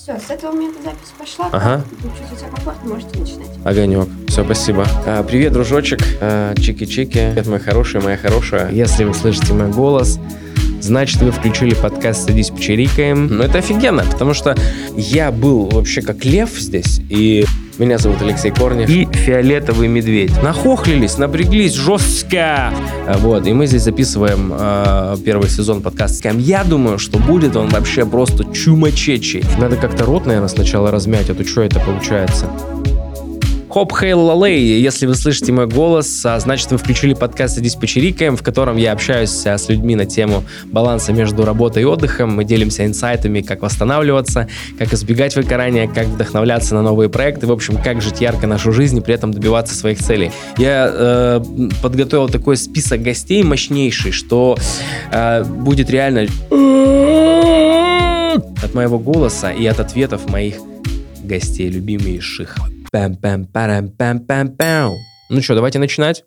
Все, с этого момента запись пошла. Ага. Вы чувствуете себя комфортно, можете начинать. Огонек. Все, спасибо. А, привет, дружочек. А, чики-чики. Привет, моя хорошая, моя хорошая. Если вы слышите мой голос, значит, вы включили подкаст «Садись, почирикаем». Ну, это офигенно, потому что я был вообще как лев здесь, и меня зовут Алексей Корнев. И фиолетовый медведь. Нахохлились, напряглись жестко. А, Вот, и мы здесь записываем э, первый сезон подкаста. Я думаю, что будет он вообще просто чумачечий. Надо как-то рот, наверное, сначала размять, а то что это получается? Хоп, хейл, лалей. Если вы слышите мой голос, а, значит, вы включили подкаст «Садись почирикаем», в котором я общаюсь а, с людьми на тему баланса между работой и отдыхом. Мы делимся инсайтами, как восстанавливаться, как избегать выгорания, как вдохновляться на новые проекты, в общем, как жить ярко нашу жизнь и при этом добиваться своих целей. Я э, подготовил такой список гостей мощнейший, что э, будет реально от моего голоса и от ответов моих гостей, любимейших. Пам-пам-парам-пам-пам-пам. Ну что, давайте начинать.